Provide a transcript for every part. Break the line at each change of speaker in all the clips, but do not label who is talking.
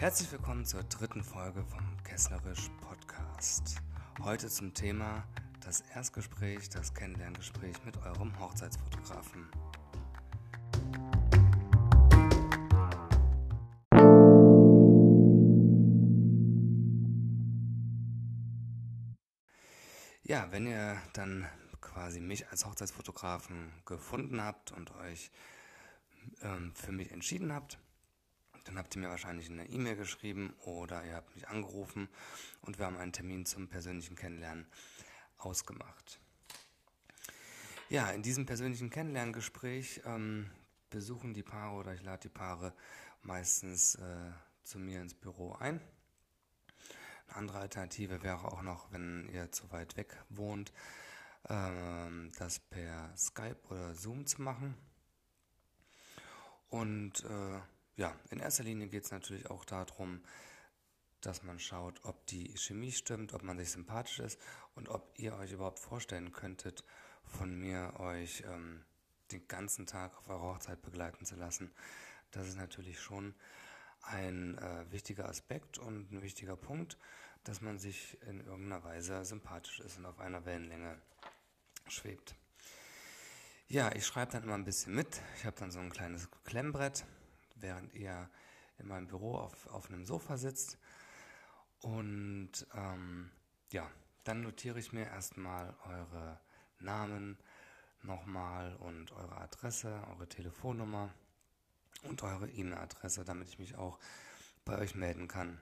Herzlich willkommen zur dritten Folge vom Kesslerisch Podcast. Heute zum Thema das Erstgespräch, das Kennenlerngespräch mit eurem Hochzeitsfotografen. Ja, wenn ihr dann quasi mich als Hochzeitsfotografen gefunden habt und euch ähm, für mich entschieden habt, dann habt ihr mir wahrscheinlich eine E-Mail geschrieben oder ihr habt mich angerufen und wir haben einen Termin zum persönlichen Kennenlernen ausgemacht. Ja, in diesem persönlichen Kennenlerngespräch ähm, besuchen die Paare oder ich lade die Paare meistens äh, zu mir ins Büro ein. Eine andere Alternative wäre auch noch, wenn ihr zu weit weg wohnt, ähm, das per Skype oder Zoom zu machen. Und äh, ja, in erster Linie geht es natürlich auch darum, dass man schaut, ob die Chemie stimmt, ob man sich sympathisch ist und ob ihr euch überhaupt vorstellen könntet, von mir euch ähm, den ganzen Tag auf eurer Hochzeit begleiten zu lassen. Das ist natürlich schon ein äh, wichtiger Aspekt und ein wichtiger Punkt, dass man sich in irgendeiner Weise sympathisch ist und auf einer Wellenlänge schwebt. Ja, ich schreibe dann immer ein bisschen mit. Ich habe dann so ein kleines Klemmbrett, während ihr in meinem Büro auf, auf einem Sofa sitzt. Und ähm, ja, dann notiere ich mir erstmal eure Namen nochmal und eure Adresse, eure Telefonnummer und eure E-Mail-Adresse, damit ich mich auch bei euch melden kann.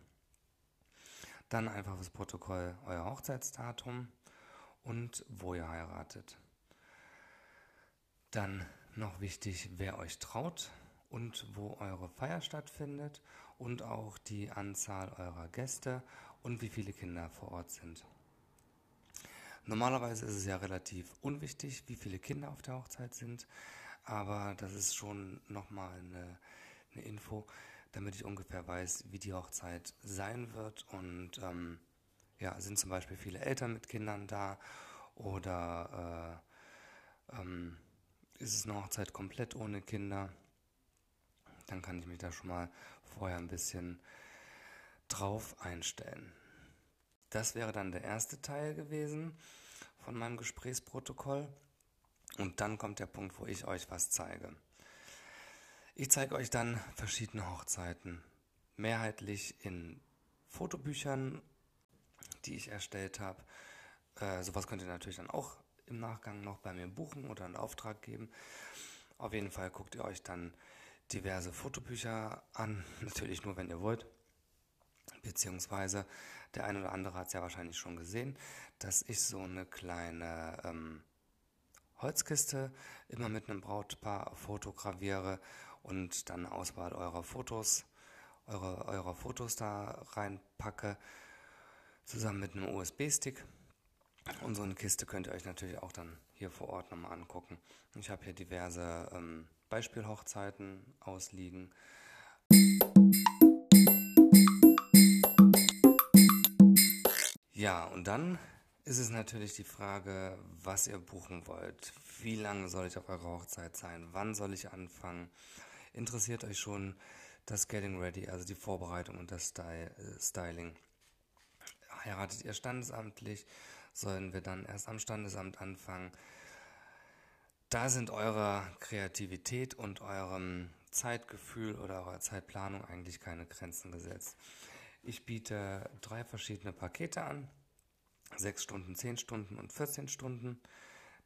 Dann einfach das Protokoll euer Hochzeitsdatum und wo ihr heiratet. Dann noch wichtig, wer euch traut und wo eure Feier stattfindet und auch die Anzahl eurer Gäste und wie viele Kinder vor Ort sind. Normalerweise ist es ja relativ unwichtig, wie viele Kinder auf der Hochzeit sind, aber das ist schon nochmal eine, eine Info, damit ich ungefähr weiß, wie die Hochzeit sein wird und ähm, ja, sind zum Beispiel viele Eltern mit Kindern da oder äh, ähm, ist es eine Hochzeit komplett ohne Kinder? Dann kann ich mich da schon mal vorher ein bisschen drauf einstellen. Das wäre dann der erste Teil gewesen von meinem Gesprächsprotokoll. Und dann kommt der Punkt, wo ich euch was zeige. Ich zeige euch dann verschiedene Hochzeiten, mehrheitlich in Fotobüchern, die ich erstellt habe. Äh, sowas könnt ihr natürlich dann auch im Nachgang noch bei mir buchen oder einen Auftrag geben. Auf jeden Fall guckt ihr euch dann diverse Fotobücher an, natürlich nur, wenn ihr wollt. Beziehungsweise der eine oder andere hat es ja wahrscheinlich schon gesehen, dass ich so eine kleine ähm, Holzkiste immer mit einem Brautpaar fotografiere und dann Auswahl eurer Fotos, eure, eurer Fotos da reinpacke, zusammen mit einem USB-Stick. Und so eine Kiste könnt ihr euch natürlich auch dann hier vor Ort nochmal angucken. Ich habe hier diverse ähm, Beispielhochzeiten ausliegen. Ja, und dann ist es natürlich die Frage, was ihr buchen wollt. Wie lange soll ich auf eurer Hochzeit sein? Wann soll ich anfangen? Interessiert euch schon das Getting Ready, also die Vorbereitung und das äh, Styling? Heiratet ihr standesamtlich? Sollen wir dann erst am Standesamt anfangen? Da sind eurer Kreativität und eurem Zeitgefühl oder eurer Zeitplanung eigentlich keine Grenzen gesetzt. Ich biete drei verschiedene Pakete an. Sechs Stunden, zehn Stunden und 14 Stunden.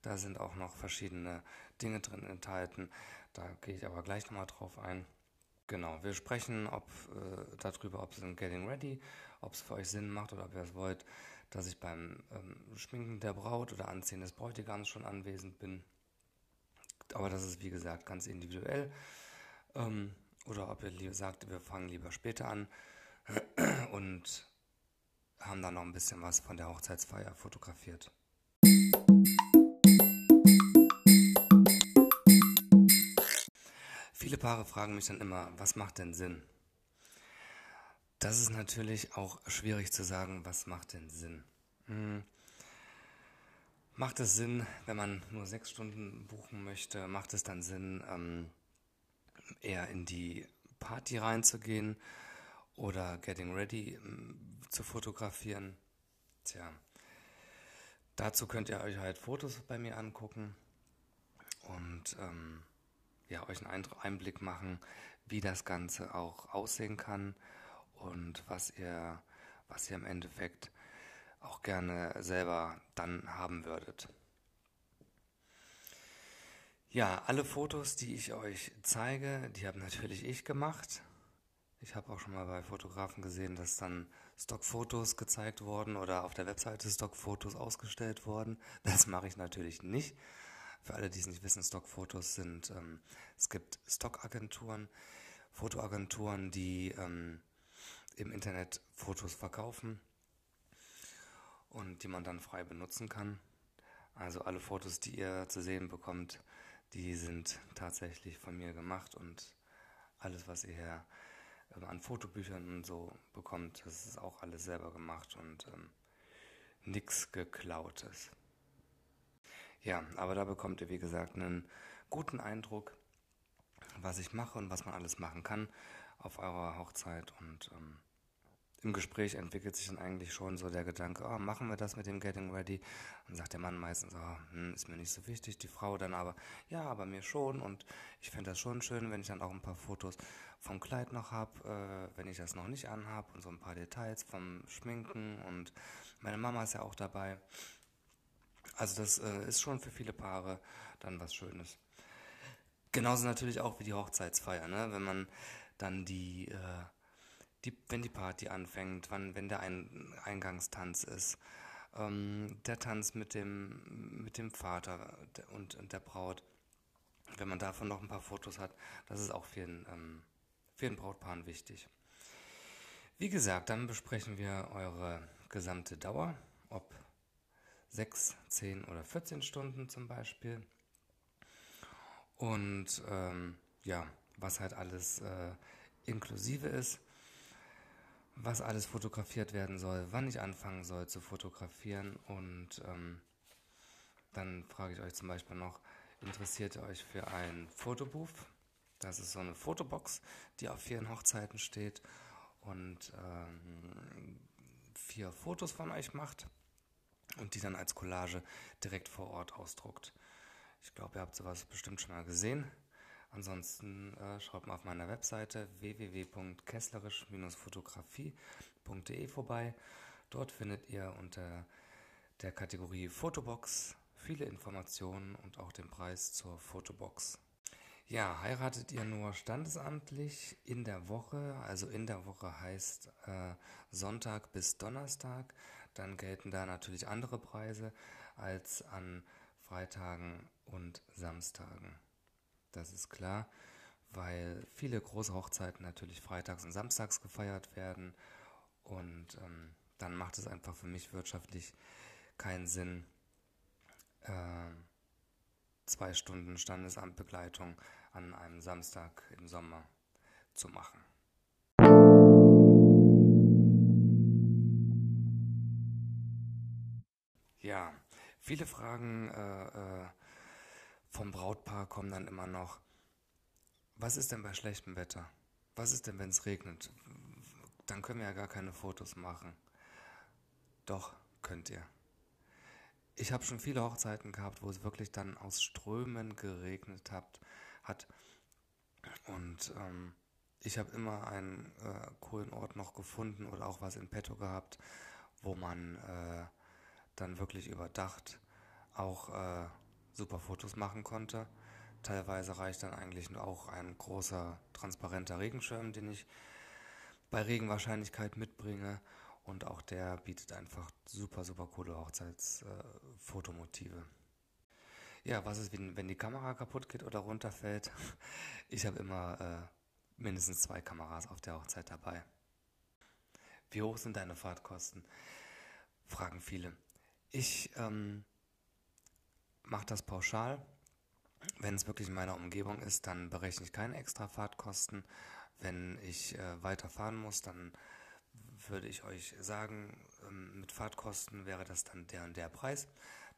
Da sind auch noch verschiedene Dinge drin enthalten. Da gehe ich aber gleich nochmal drauf ein. Genau, wir sprechen ob, äh, darüber, ob es in Getting Ready, ob es für euch Sinn macht oder ob ihr es wollt, dass ich beim ähm, Schminken der Braut oder Anziehen des Bräutigams schon anwesend bin aber das ist wie gesagt ganz individuell. Ähm, oder ob ihr sagt, wir fangen lieber später an und haben dann noch ein bisschen was von der Hochzeitsfeier fotografiert. Viele Paare fragen mich dann immer, was macht denn Sinn? Das ist natürlich auch schwierig zu sagen, was macht denn Sinn. Hm. Macht es Sinn, wenn man nur sechs Stunden buchen möchte, macht es dann Sinn, ähm, eher in die Party reinzugehen? oder Getting Ready ähm, zu fotografieren. Tja, dazu könnt ihr euch halt Fotos bei mir angucken und ähm, ja, euch einen Einblick machen, wie das Ganze auch aussehen kann und was ihr, was ihr im Endeffekt auch gerne selber dann haben würdet. Ja, alle Fotos, die ich euch zeige, die habe natürlich ich gemacht. Ich habe auch schon mal bei Fotografen gesehen, dass dann Stockfotos gezeigt wurden oder auf der Webseite Stockfotos ausgestellt wurden. Das mache ich natürlich nicht. Für alle, die es nicht wissen, Stockfotos sind, ähm, es gibt Stockagenturen, Fotoagenturen, die ähm, im Internet Fotos verkaufen und die man dann frei benutzen kann. Also alle Fotos, die ihr zu sehen bekommt, die sind tatsächlich von mir gemacht und alles, was ihr hier ähm, an Fotobüchern und so bekommt, das ist auch alles selber gemacht und ähm, nichts geklautes. Ja, aber da bekommt ihr, wie gesagt, einen guten Eindruck, was ich mache und was man alles machen kann auf eurer Hochzeit. Und ähm, im Gespräch entwickelt sich dann eigentlich schon so der Gedanke, oh, machen wir das mit dem Getting Ready? Dann sagt der Mann meistens, oh, hm, ist mir nicht so wichtig. Die Frau dann aber, ja, aber mir schon. Und ich fände das schon schön, wenn ich dann auch ein paar Fotos vom Kleid noch habe, äh, wenn ich das noch nicht anhab und so ein paar Details vom Schminken. Und meine Mama ist ja auch dabei. Also das äh, ist schon für viele Paare dann was Schönes. Genauso natürlich auch wie die Hochzeitsfeier, ne? wenn man dann die, äh, die, wenn die Party anfängt, wann, wenn der Ein Eingangstanz ist, ähm, der Tanz mit dem, mit dem Vater und, und der Braut, wenn man davon noch ein paar Fotos hat, das ist auch vielen, ähm, vielen Brautpaaren wichtig. Wie gesagt, dann besprechen wir eure gesamte Dauer, ob 6, 10 oder 14 Stunden zum Beispiel. Und ähm, ja, was halt alles äh, inklusive ist, was alles fotografiert werden soll, wann ich anfangen soll zu fotografieren. Und ähm, dann frage ich euch zum Beispiel noch, interessiert ihr euch für ein Fotobooth? Das ist so eine Fotobox, die auf vielen Hochzeiten steht und ähm, vier Fotos von euch macht und die dann als Collage direkt vor Ort ausdruckt. Ich glaube, ihr habt sowas bestimmt schon mal gesehen. Ansonsten äh, schaut mal auf meiner Webseite www.kesslerisch-fotografie.de vorbei. Dort findet ihr unter der Kategorie Fotobox viele Informationen und auch den Preis zur Fotobox. Ja, heiratet ihr nur standesamtlich in der Woche, also in der Woche heißt äh, Sonntag bis Donnerstag, dann gelten da natürlich andere Preise als an Freitagen und Samstagen. Das ist klar, weil viele große Hochzeiten natürlich freitags und samstags gefeiert werden und ähm, dann macht es einfach für mich wirtschaftlich keinen Sinn, äh, zwei Stunden Standesamtbegleitung an einem Samstag im Sommer zu machen. Ja, viele Fragen äh, äh, vom Brautpaar kommen dann immer noch. Was ist denn bei schlechtem Wetter? Was ist denn, wenn es regnet? Dann können wir ja gar keine Fotos machen. Doch, könnt ihr. Ich habe schon viele Hochzeiten gehabt, wo es wirklich dann aus Strömen geregnet hat. hat. Und ähm, ich habe immer einen äh, coolen Ort noch gefunden oder auch was in petto gehabt, wo man äh, dann wirklich überdacht auch äh, super Fotos machen konnte. Teilweise reicht dann eigentlich auch ein großer transparenter Regenschirm, den ich bei Regenwahrscheinlichkeit mitbringe. Und auch der bietet einfach super, super coole Hochzeitsfotomotive. Äh, ja, was ist, wenn, wenn die Kamera kaputt geht oder runterfällt? Ich habe immer äh, mindestens zwei Kameras auf der Hochzeit dabei. Wie hoch sind deine Fahrtkosten? Fragen viele. Ich ähm, mache das pauschal. Wenn es wirklich in meiner Umgebung ist, dann berechne ich keine extra Fahrtkosten. Wenn ich äh, weiterfahren muss, dann würde ich euch sagen, ähm, mit Fahrtkosten wäre das dann der und der Preis.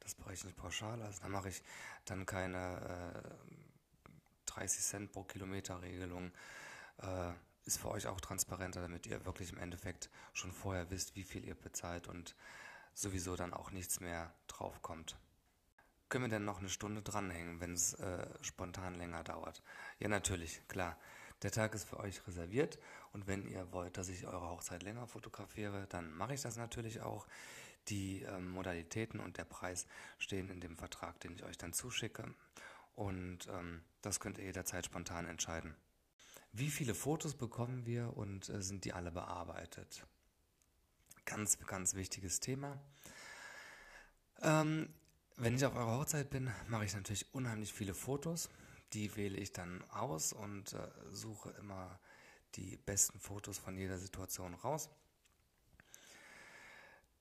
Das berechne ich pauschal. Also da mache ich dann keine äh, 30 Cent pro Kilometer Regelung. Äh, ist für euch auch transparenter, damit ihr wirklich im Endeffekt schon vorher wisst, wie viel ihr bezahlt und sowieso dann auch nichts mehr draufkommt. Können wir denn noch eine Stunde dranhängen, wenn es äh, spontan länger dauert? Ja, natürlich, klar. Der Tag ist für euch reserviert und wenn ihr wollt, dass ich eure Hochzeit länger fotografiere, dann mache ich das natürlich auch. Die ähm, Modalitäten und der Preis stehen in dem Vertrag, den ich euch dann zuschicke und ähm, das könnt ihr jederzeit spontan entscheiden. Wie viele Fotos bekommen wir und äh, sind die alle bearbeitet? Ganz, ganz wichtiges Thema. Ähm, wenn ich auf eurer Hochzeit bin, mache ich natürlich unheimlich viele Fotos. Die wähle ich dann aus und äh, suche immer die besten Fotos von jeder Situation raus.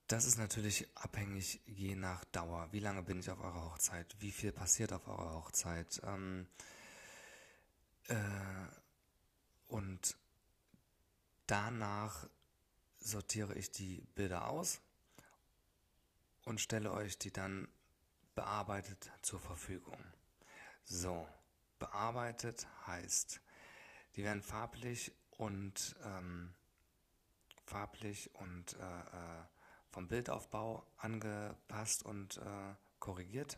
Das ist natürlich abhängig je nach Dauer. Wie lange bin ich auf eurer Hochzeit? Wie viel passiert auf eurer Hochzeit? Ähm, äh, und danach sortiere ich die Bilder aus und stelle euch die dann bearbeitet zur Verfügung. So, bearbeitet heißt, die werden farblich und ähm, farblich und äh, äh, vom Bildaufbau angepasst und äh, korrigiert.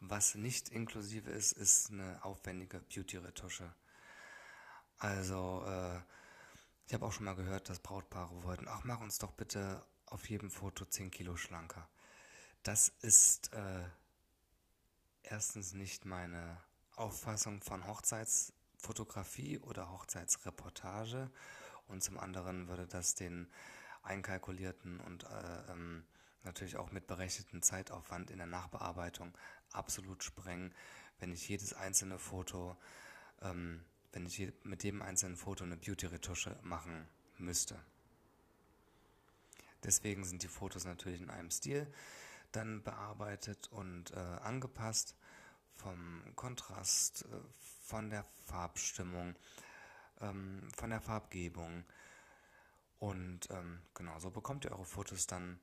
Was nicht inklusive ist, ist eine aufwendige Beauty-Retusche. Also, äh, ich habe auch schon mal gehört, dass Brautpaare wollten, ach, mach uns doch bitte auf jedem Foto 10 Kilo schlanker. Das ist äh, erstens nicht meine Auffassung von Hochzeitsfotografie oder Hochzeitsreportage und zum anderen würde das den einkalkulierten und äh, ähm, natürlich auch mit berechneten Zeitaufwand in der Nachbearbeitung absolut sprengen, wenn ich jedes einzelne Foto, ähm, wenn ich je, mit jedem einzelnen Foto eine Beauty-Retusche machen müsste. Deswegen sind die Fotos natürlich in einem Stil dann bearbeitet und äh, angepasst vom Kontrast, äh, von der Farbstimmung, ähm, von der Farbgebung. Und ähm, genau, so bekommt ihr eure Fotos dann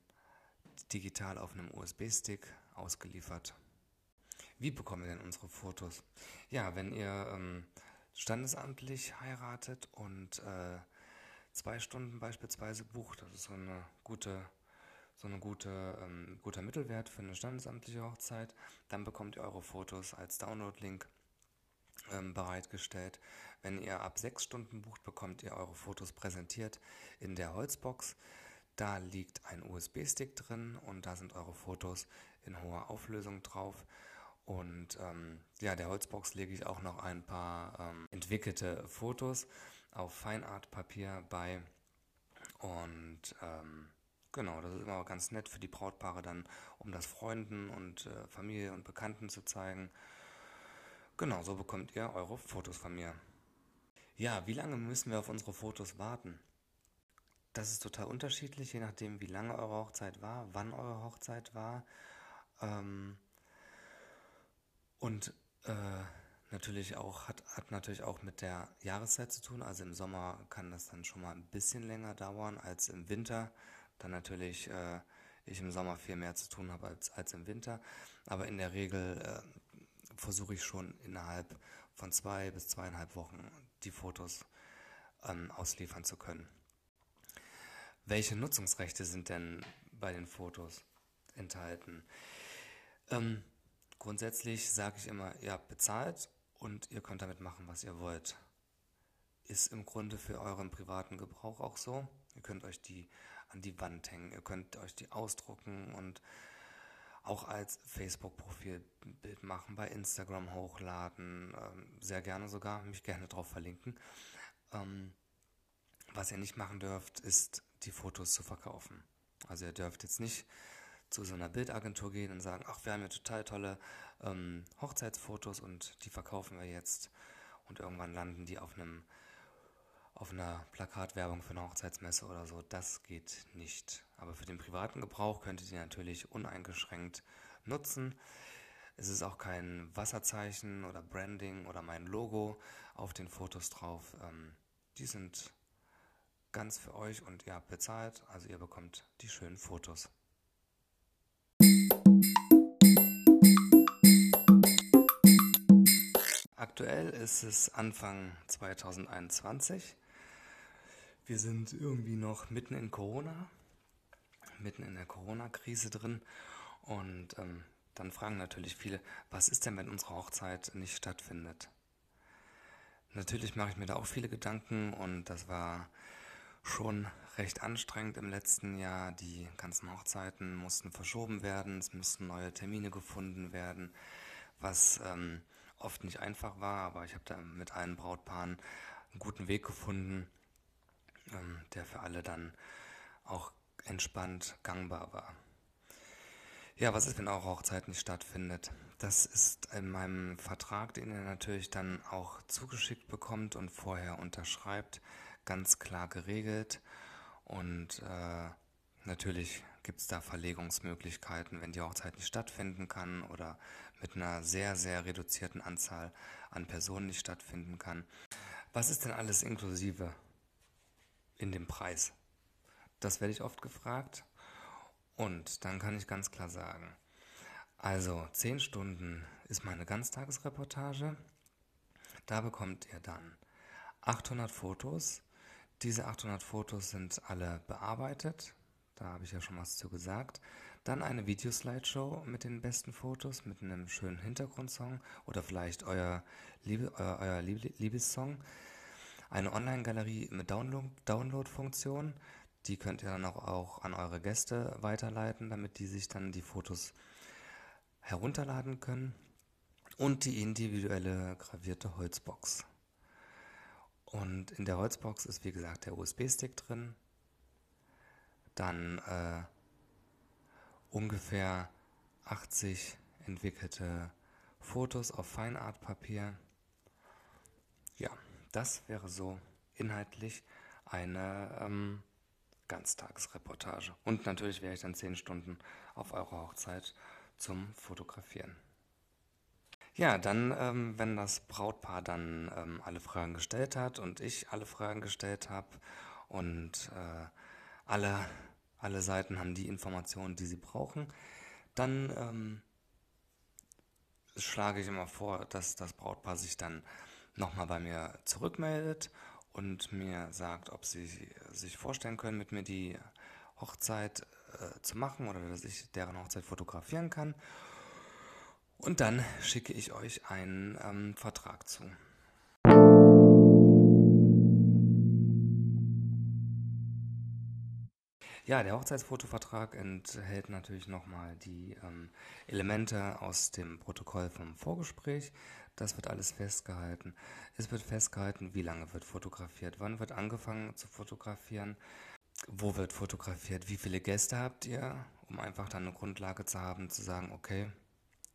digital auf einem USB-Stick ausgeliefert. Wie bekommen wir denn unsere Fotos? Ja, wenn ihr ähm, standesamtlich heiratet und äh, zwei Stunden beispielsweise bucht, das ist so eine gute so ein gute, ähm, guter Mittelwert für eine standesamtliche Hochzeit. Dann bekommt ihr eure Fotos als Download-Link ähm, bereitgestellt. Wenn ihr ab sechs Stunden bucht, bekommt ihr eure Fotos präsentiert in der Holzbox. Da liegt ein USB-Stick drin und da sind eure Fotos in hoher Auflösung drauf. Und ähm, ja, der Holzbox lege ich auch noch ein paar ähm, entwickelte Fotos auf Feinart-Papier bei. Und ähm, Genau, das ist immer ganz nett für die Brautpaare dann, um das Freunden und äh, Familie und Bekannten zu zeigen. Genau, so bekommt ihr eure Fotos von mir. Ja, wie lange müssen wir auf unsere Fotos warten? Das ist total unterschiedlich, je nachdem, wie lange eure Hochzeit war, wann eure Hochzeit war. Ähm, und äh, natürlich auch, hat, hat natürlich auch mit der Jahreszeit zu tun. Also im Sommer kann das dann schon mal ein bisschen länger dauern als im Winter dann natürlich äh, ich im Sommer viel mehr zu tun habe als, als im Winter. Aber in der Regel äh, versuche ich schon innerhalb von zwei bis zweieinhalb Wochen die Fotos ähm, ausliefern zu können. Welche Nutzungsrechte sind denn bei den Fotos enthalten? Ähm, grundsätzlich sage ich immer, ihr habt bezahlt und ihr könnt damit machen, was ihr wollt. Ist im Grunde für euren privaten Gebrauch auch so. Ihr könnt euch die an die Wand hängen. Ihr könnt euch die ausdrucken und auch als Facebook-Profilbild machen, bei Instagram hochladen, ähm, sehr gerne sogar, mich gerne drauf verlinken. Ähm, was ihr nicht machen dürft, ist die Fotos zu verkaufen. Also ihr dürft jetzt nicht zu so einer Bildagentur gehen und sagen, ach, wir haben ja total tolle ähm, Hochzeitsfotos und die verkaufen wir jetzt und irgendwann landen die auf einem auf einer Plakatwerbung für eine Hochzeitsmesse oder so, das geht nicht. Aber für den privaten Gebrauch könnt ihr natürlich uneingeschränkt nutzen. Es ist auch kein Wasserzeichen oder Branding oder mein Logo auf den Fotos drauf. Ähm, die sind ganz für euch und ihr habt bezahlt, also ihr bekommt die schönen Fotos. aktuell ist es Anfang 2021. Wir sind irgendwie noch mitten in Corona, mitten in der Corona-Krise drin. Und ähm, dann fragen natürlich viele, was ist denn, wenn unsere Hochzeit nicht stattfindet? Natürlich mache ich mir da auch viele Gedanken und das war schon recht anstrengend im letzten Jahr. Die ganzen Hochzeiten mussten verschoben werden, es mussten neue Termine gefunden werden, was ähm, oft nicht einfach war, aber ich habe da mit allen Brautpaaren einen guten Weg gefunden, ähm, der für alle dann auch entspannt gangbar war. Ja, was ist, wenn eure Hochzeit nicht stattfindet? Das ist in meinem Vertrag, den ihr natürlich dann auch zugeschickt bekommt und vorher unterschreibt, ganz klar geregelt. Und äh, natürlich gibt es da Verlegungsmöglichkeiten, wenn die Hochzeit nicht stattfinden kann oder mit einer sehr, sehr reduzierten Anzahl an Personen nicht stattfinden kann. Was ist denn alles inklusive in dem Preis? Das werde ich oft gefragt. Und dann kann ich ganz klar sagen, also 10 Stunden ist meine Ganztagesreportage. Da bekommt ihr dann 800 Fotos. Diese 800 Fotos sind alle bearbeitet. Da habe ich ja schon was zu gesagt. Dann eine Videoslideshow mit den besten Fotos, mit einem schönen Hintergrundsong oder vielleicht euer, Liebe, euer, euer Liebessong. Eine Online-Galerie mit Download-Funktion. Die könnt ihr dann auch, auch an eure Gäste weiterleiten, damit die sich dann die Fotos herunterladen können. Und die individuelle gravierte Holzbox. Und in der Holzbox ist wie gesagt der USB-Stick drin. Dann äh, ungefähr 80 entwickelte Fotos auf Feinartpapier. Ja, das wäre so inhaltlich eine ähm, Ganztagsreportage. Und natürlich wäre ich dann 10 Stunden auf eurer Hochzeit zum Fotografieren. Ja, dann, ähm, wenn das Brautpaar dann ähm, alle Fragen gestellt hat und ich alle Fragen gestellt habe und äh, alle, alle Seiten haben die Informationen, die sie brauchen, dann ähm, schlage ich immer vor, dass das Brautpaar sich dann nochmal bei mir zurückmeldet und mir sagt, ob sie sich vorstellen können, mit mir die Hochzeit äh, zu machen oder dass ich deren Hochzeit fotografieren kann. Und dann schicke ich euch einen ähm, Vertrag zu. Ja, der Hochzeitsfotovertrag enthält natürlich nochmal die ähm, Elemente aus dem Protokoll vom Vorgespräch. Das wird alles festgehalten. Es wird festgehalten, wie lange wird fotografiert, wann wird angefangen zu fotografieren, wo wird fotografiert, wie viele Gäste habt ihr, um einfach dann eine Grundlage zu haben, zu sagen, okay,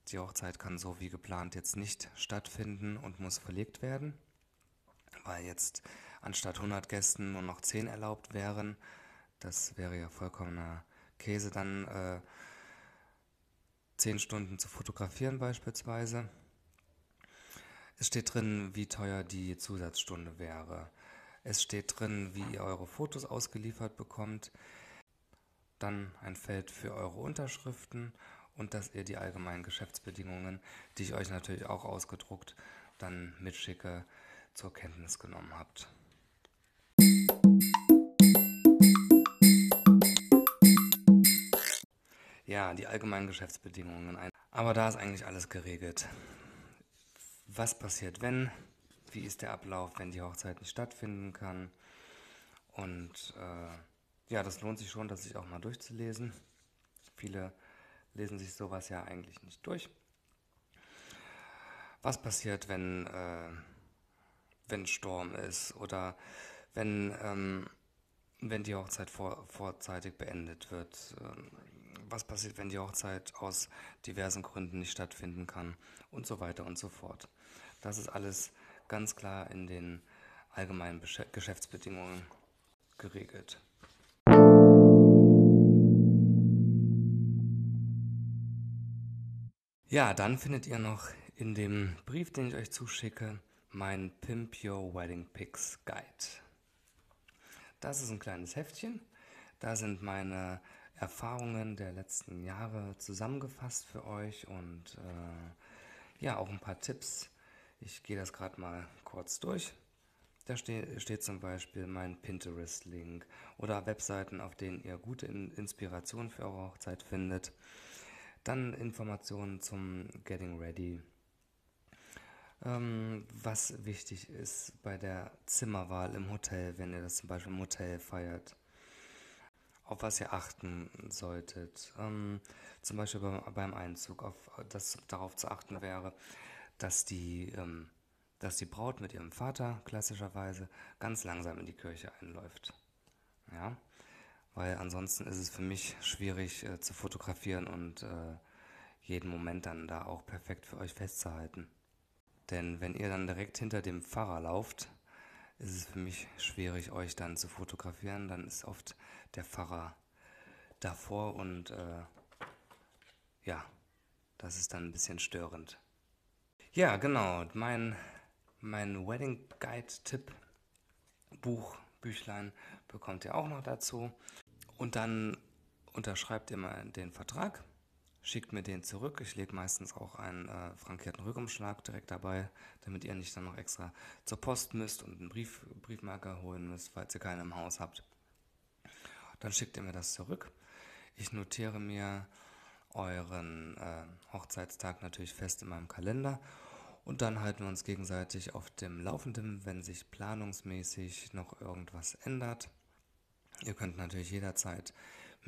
die Hochzeit kann so wie geplant jetzt nicht stattfinden und muss verlegt werden, weil jetzt anstatt 100 Gästen nur noch 10 erlaubt wären. Das wäre ja vollkommener Käse, dann äh, 10 Stunden zu fotografieren beispielsweise. Es steht drin, wie teuer die Zusatzstunde wäre. Es steht drin, wie ihr eure Fotos ausgeliefert bekommt. Dann ein Feld für eure Unterschriften und dass ihr die allgemeinen Geschäftsbedingungen, die ich euch natürlich auch ausgedruckt dann mitschicke, zur Kenntnis genommen habt. Ja, die allgemeinen Geschäftsbedingungen. Aber da ist eigentlich alles geregelt. Was passiert, wenn? Wie ist der Ablauf, wenn die Hochzeit nicht stattfinden kann? Und äh, ja, das lohnt sich schon, das sich auch mal durchzulesen. Viele lesen sich sowas ja eigentlich nicht durch. Was passiert, wenn, äh, wenn Sturm ist oder wenn, ähm, wenn die Hochzeit vor, vorzeitig beendet wird? Ähm, was passiert, wenn die Hochzeit aus diversen Gründen nicht stattfinden kann und so weiter und so fort. Das ist alles ganz klar in den allgemeinen Geschäftsbedingungen geregelt. Ja, dann findet ihr noch in dem Brief, den ich euch zuschicke, mein Pimp Your Wedding Pics Guide. Das ist ein kleines Heftchen. Da sind meine Erfahrungen der letzten Jahre zusammengefasst für euch und äh, ja, auch ein paar Tipps, Ich gehe das gerade mal kurz durch. Da steht, steht zum Beispiel mein Pinterest-Link oder Webseiten, auf denen ihr gute Inspiration für eure Hochzeit findet. Dann Informationen zum Getting Ready. Ähm, was wichtig ist bei der Zimmerwahl im Hotel, wenn ihr das zum Beispiel im Hotel feiert. Auf was ihr achten solltet. Ähm, zum Beispiel beim, beim Einzug, auf das darauf zu achten wäre, dass die ähm, dass die Braut mit ihrem Vater klassischerweise ganz langsam in die Kirche einläuft. Ja, weil ansonsten ist es für mich schwierig äh, zu fotografieren und äh, jeden Moment dann da auch perfekt für euch festzuhalten. Denn wenn ihr dann direkt hinter dem Pfarrer lauft, ist es für mich schwierig, euch dann zu fotografieren. Dann ist oft der Pfarrer davor und äh, ja, das ist dann ein bisschen störend. Ja, genau. Mein mein Wedding Guide Tipp Buch, Büchlein bekommt ihr auch noch dazu. Und dann unterschreibt ihr mal den Vertrag, schickt mir den zurück. Ich lege meistens auch einen äh, frankierten Rückumschlag direkt dabei, damit ihr nicht dann noch extra zur Post müsst und einen Brief, Briefmarker holen müsst, falls ihr keinen im Haus habt. Dann schickt ihr mir das zurück. Ich notiere mir euren äh, Hochzeitstag natürlich fest in meinem Kalender und dann halten wir uns gegenseitig auf dem Laufenden, wenn sich planungsmäßig noch irgendwas ändert. Ihr könnt natürlich jederzeit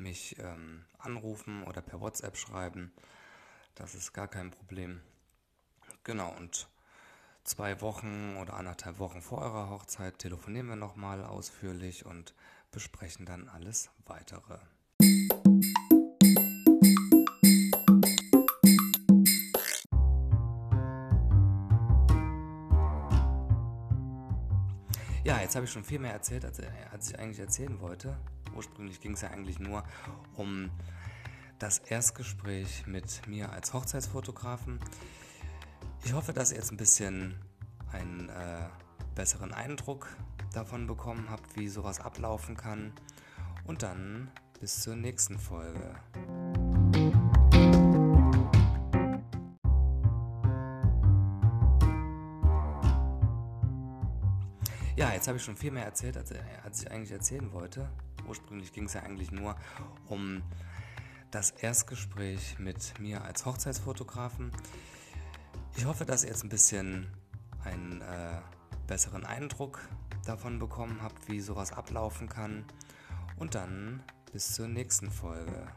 mich ähm, anrufen oder per WhatsApp schreiben. Das ist gar kein Problem. Genau, und zwei Wochen oder anderthalb Wochen vor eurer Hochzeit telefonieren wir nochmal ausführlich und besprechen dann alles weitere. Ja, jetzt habe ich schon viel mehr erzählt, als, als ich eigentlich erzählen wollte. Ursprünglich ging es ja eigentlich nur um das Erstgespräch mit mir als Hochzeitsfotografen. Ich hoffe, dass ihr jetzt ein bisschen einen äh, besseren Eindruck davon bekommen habt, wie sowas ablaufen kann. Und dann bis zur nächsten Folge. Ja, jetzt habe ich schon viel mehr erzählt, als, als ich eigentlich erzählen wollte. Ursprünglich ging es ja eigentlich nur um das Erstgespräch mit mir als Hochzeitsfotografen. Ich hoffe, dass ihr jetzt ein bisschen einen äh, besseren Eindruck davon bekommen habt, wie sowas ablaufen kann. Und dann bis zur nächsten Folge.